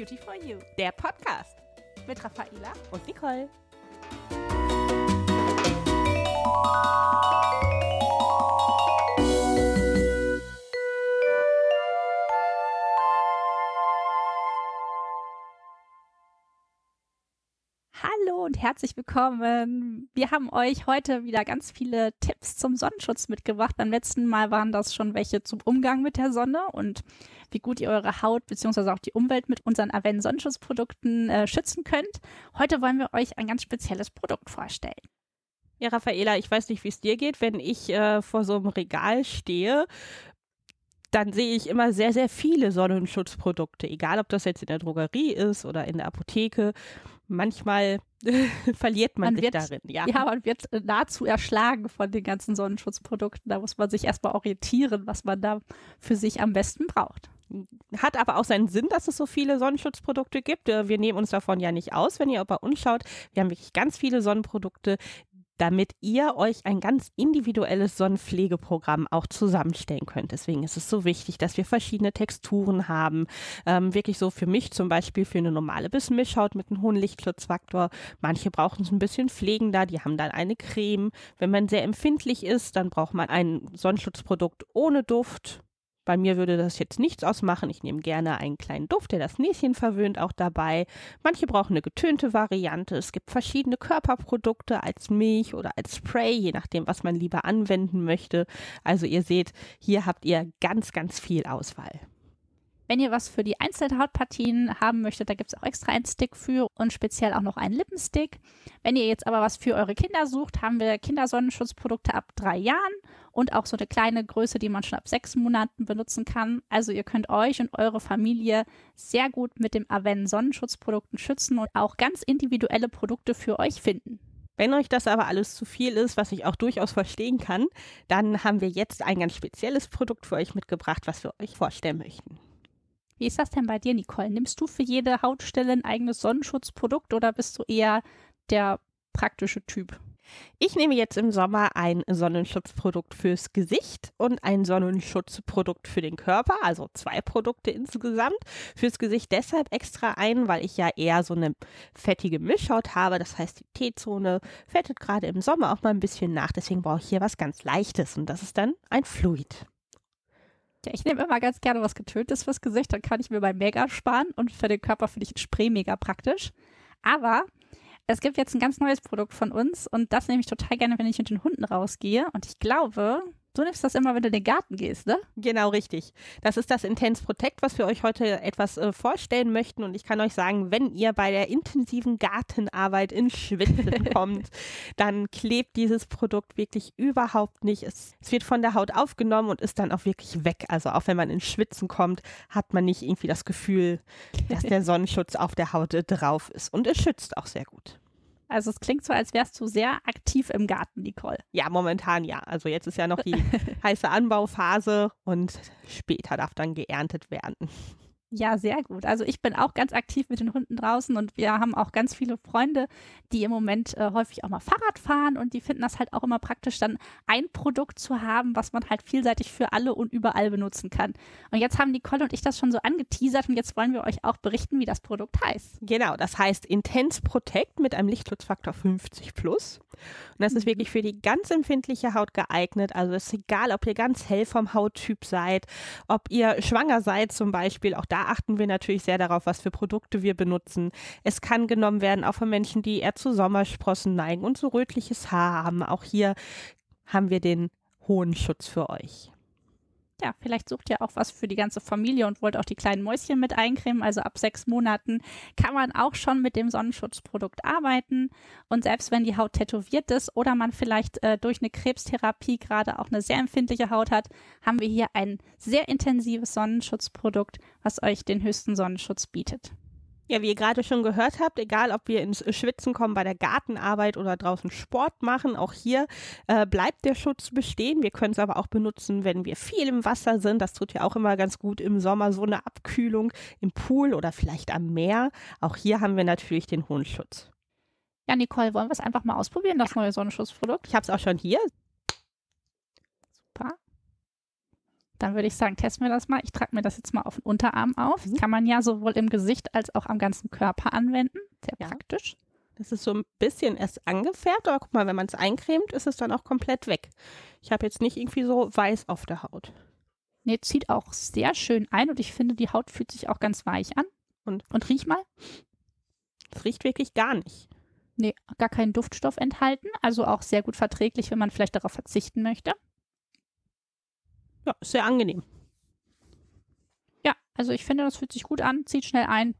Beauty for You Der Podcast mit Raffaela. und Nicole. Herzlich willkommen. Wir haben euch heute wieder ganz viele Tipps zum Sonnenschutz mitgebracht. Beim letzten Mal waren das schon welche zum Umgang mit der Sonne und wie gut ihr eure Haut bzw. auch die Umwelt mit unseren Aven Sonnenschutzprodukten äh, schützen könnt. Heute wollen wir euch ein ganz spezielles Produkt vorstellen. Ja, Raffaela, ich weiß nicht, wie es dir geht, wenn ich äh, vor so einem Regal stehe. Dann sehe ich immer sehr, sehr viele Sonnenschutzprodukte, egal ob das jetzt in der Drogerie ist oder in der Apotheke. Manchmal verliert man, Man sich wird- darin. Ja. Ja, man wird äh, nahezu erschlagen von den ganzen Sonnenschutzprodukten. Da muss man sich erstmal orientieren, was man da für sich am besten braucht. Hat aber auch seinen Sinn, dass es so viele Sonnenschutzprodukte gibt. Äh, Wir nehmen uns davon ja nicht aus, wenn ihr bei uns schaut. Wir haben wirklich ganz viele Sonnenprodukte, damit ihr euch ein ganz individuelles Sonnenpflegeprogramm auch zusammenstellen könnt. Deswegen ist es so wichtig, dass wir verschiedene Texturen haben. Ähm, wirklich so für mich zum Beispiel für eine normale bis Mischhaut mit einem hohen Lichtschutzfaktor. Manche brauchen es ein bisschen pflegender, die haben dann eine Creme. Wenn man sehr empfindlich ist, dann braucht man ein Sonnenschutzprodukt ohne Duft. Bei mir würde das jetzt nichts ausmachen. Ich nehme gerne einen kleinen Duft, der das Näschen verwöhnt, auch dabei. Manche brauchen eine getönte Variante. Es gibt verschiedene Körperprodukte als Milch oder als Spray, je nachdem, was man lieber anwenden möchte. Also ihr seht, hier habt ihr ganz, ganz viel Auswahl. Wenn ihr was für die einzelnen Hautpartien haben möchtet, da gibt es auch extra einen Stick für und speziell auch noch einen Lippenstick. Wenn ihr jetzt aber was für eure Kinder sucht, haben wir Kindersonnenschutzprodukte ab drei Jahren und auch so eine kleine Größe, die man schon ab sechs Monaten benutzen kann. Also ihr könnt euch und eure Familie sehr gut mit dem Aven Sonnenschutzprodukten schützen und auch ganz individuelle Produkte für euch finden. Wenn euch das aber alles zu viel ist, was ich auch durchaus verstehen kann, dann haben wir jetzt ein ganz spezielles Produkt für euch mitgebracht, was wir euch vorstellen möchten. Wie ist das denn bei dir, Nicole? Nimmst du für jede Hautstelle ein eigenes Sonnenschutzprodukt oder bist du eher der praktische Typ? Ich nehme jetzt im Sommer ein Sonnenschutzprodukt fürs Gesicht und ein Sonnenschutzprodukt für den Körper, also zwei Produkte insgesamt. Fürs Gesicht deshalb extra ein, weil ich ja eher so eine fettige Mischhaut habe. Das heißt, die T-Zone fettet gerade im Sommer auch mal ein bisschen nach. Deswegen brauche ich hier was ganz Leichtes und das ist dann ein Fluid. Ja, ich nehme immer ganz gerne was Getöntes fürs Gesicht, dann kann ich mir beim Mega sparen und für den Körper finde ich ein Spray mega praktisch. Aber es gibt jetzt ein ganz neues Produkt von uns und das nehme ich total gerne, wenn ich mit den Hunden rausgehe. Und ich glaube, du nimmst das immer, wenn du in den Garten gehst, ne? Genau richtig. Das ist das Intense Protect, was wir euch heute etwas äh, vorstellen möchten. Und ich kann euch sagen, wenn ihr bei der intensiven Gartenarbeit ins Schwitzen kommt, dann klebt dieses Produkt wirklich überhaupt nicht. Es, es wird von der Haut aufgenommen und ist dann auch wirklich weg. Also auch wenn man ins Schwitzen kommt, hat man nicht irgendwie das Gefühl, dass der Sonnenschutz auf der Haut äh, drauf ist. Und es schützt auch sehr gut. Also es klingt so, als wärst du sehr aktiv im Garten, Nicole. Ja, momentan ja. Also jetzt ist ja noch die heiße Anbauphase und später darf dann geerntet werden. Ja, sehr gut. Also ich bin auch ganz aktiv mit den Hunden draußen und wir haben auch ganz viele Freunde, die im Moment äh, häufig auch mal Fahrrad fahren und die finden das halt auch immer praktisch, dann ein Produkt zu haben, was man halt vielseitig für alle und überall benutzen kann. Und jetzt haben Nicole und ich das schon so angeteasert und jetzt wollen wir euch auch berichten, wie das Produkt heißt. Genau, das heißt Intense Protect mit einem Lichtschutzfaktor 50 plus. Und das ist wirklich für die ganz empfindliche Haut geeignet. Also es ist egal, ob ihr ganz hell vom Hauttyp seid, ob ihr schwanger seid zum Beispiel. Auch da achten wir natürlich sehr darauf, was für Produkte wir benutzen. Es kann genommen werden auch von Menschen, die eher zu Sommersprossen neigen und so rötliches Haar haben. Auch hier haben wir den hohen Schutz für euch. Ja, vielleicht sucht ihr auch was für die ganze Familie und wollt auch die kleinen Mäuschen mit eincremen. Also ab sechs Monaten kann man auch schon mit dem Sonnenschutzprodukt arbeiten. Und selbst wenn die Haut tätowiert ist oder man vielleicht äh, durch eine Krebstherapie gerade auch eine sehr empfindliche Haut hat, haben wir hier ein sehr intensives Sonnenschutzprodukt, was euch den höchsten Sonnenschutz bietet. Ja, wie ihr gerade schon gehört habt, egal ob wir ins Schwitzen kommen bei der Gartenarbeit oder draußen Sport machen, auch hier äh, bleibt der Schutz bestehen. Wir können es aber auch benutzen, wenn wir viel im Wasser sind. Das tut ja auch immer ganz gut im Sommer, so eine Abkühlung im Pool oder vielleicht am Meer. Auch hier haben wir natürlich den hohen Schutz. Ja, Nicole, wollen wir es einfach mal ausprobieren, das neue Sonnenschutzprodukt? Ich habe es auch schon hier. Dann würde ich sagen, testen wir das mal. Ich trage mir das jetzt mal auf den Unterarm auf. Mhm. Kann man ja sowohl im Gesicht als auch am ganzen Körper anwenden. Sehr Ja. praktisch. Das ist so ein bisschen erst angefärbt, aber guck mal, wenn man es eincremt, ist es dann auch komplett weg. Ich habe jetzt nicht irgendwie so weiß auf der Haut. Nee, zieht auch sehr schön ein und ich finde, die Haut fühlt sich auch ganz weich an. Und? Und riech mal. Es riecht wirklich gar nicht. Nee, gar keinen Duftstoff enthalten. Also auch sehr gut verträglich, wenn man vielleicht darauf verzichten möchte. Ja, ist sehr angenehm. Ja, also ich finde, das fühlt sich gut an, zieht schnell ein.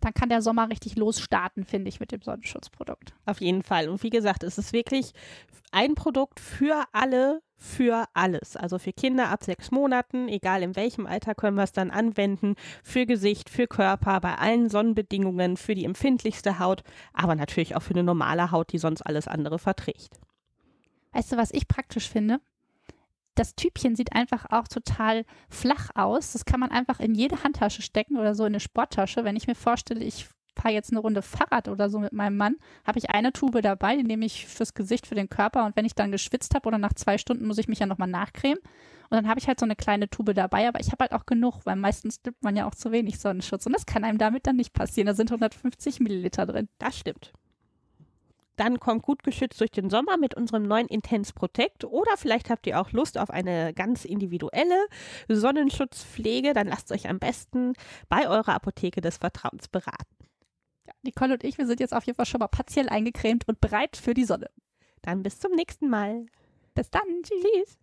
Dann kann der Sommer richtig losstarten, finde ich, mit dem Sonnenschutzprodukt. Auf jeden Fall. Und wie gesagt, es ist wirklich ein Produkt für alle, für alles. Also für Kinder ab sechs Monaten, egal in welchem Alter können wir es dann anwenden. Für Gesicht, für Körper, bei allen Sonnenbedingungen, für die empfindlichste Haut, aber natürlich auch für eine normale Haut, die sonst alles andere verträgt. Weißt du, was ich praktisch finde? Das Typchen sieht einfach auch total flach aus. Das kann man einfach in jede Handtasche stecken oder so in eine Sporttasche. Wenn ich mir vorstelle, ich fahre jetzt eine Runde Fahrrad oder so mit meinem Mann, habe ich eine Tube dabei, die nehme ich fürs Gesicht, für den Körper. Und wenn ich dann geschwitzt habe oder nach zwei Stunden muss ich mich ja nochmal nachcremen. Und dann habe ich halt so eine kleine Tube dabei, aber ich habe halt auch genug, weil meistens nimmt man ja auch zu wenig Sonnenschutz. Und das kann einem damit dann nicht passieren. Da sind 150 Milliliter drin. Das stimmt. Dann kommt gut geschützt durch den Sommer mit unserem neuen Intense Protect. Oder vielleicht habt ihr auch Lust auf eine ganz individuelle Sonnenschutzpflege. Dann lasst euch am besten bei eurer Apotheke des Vertrauens beraten. Ja, Nicole und ich, wir sind jetzt auf jeden Fall schon mal partiell eingecremt und bereit für die Sonne. Dann bis zum nächsten Mal. Bis dann. Tschüss. Tschüss.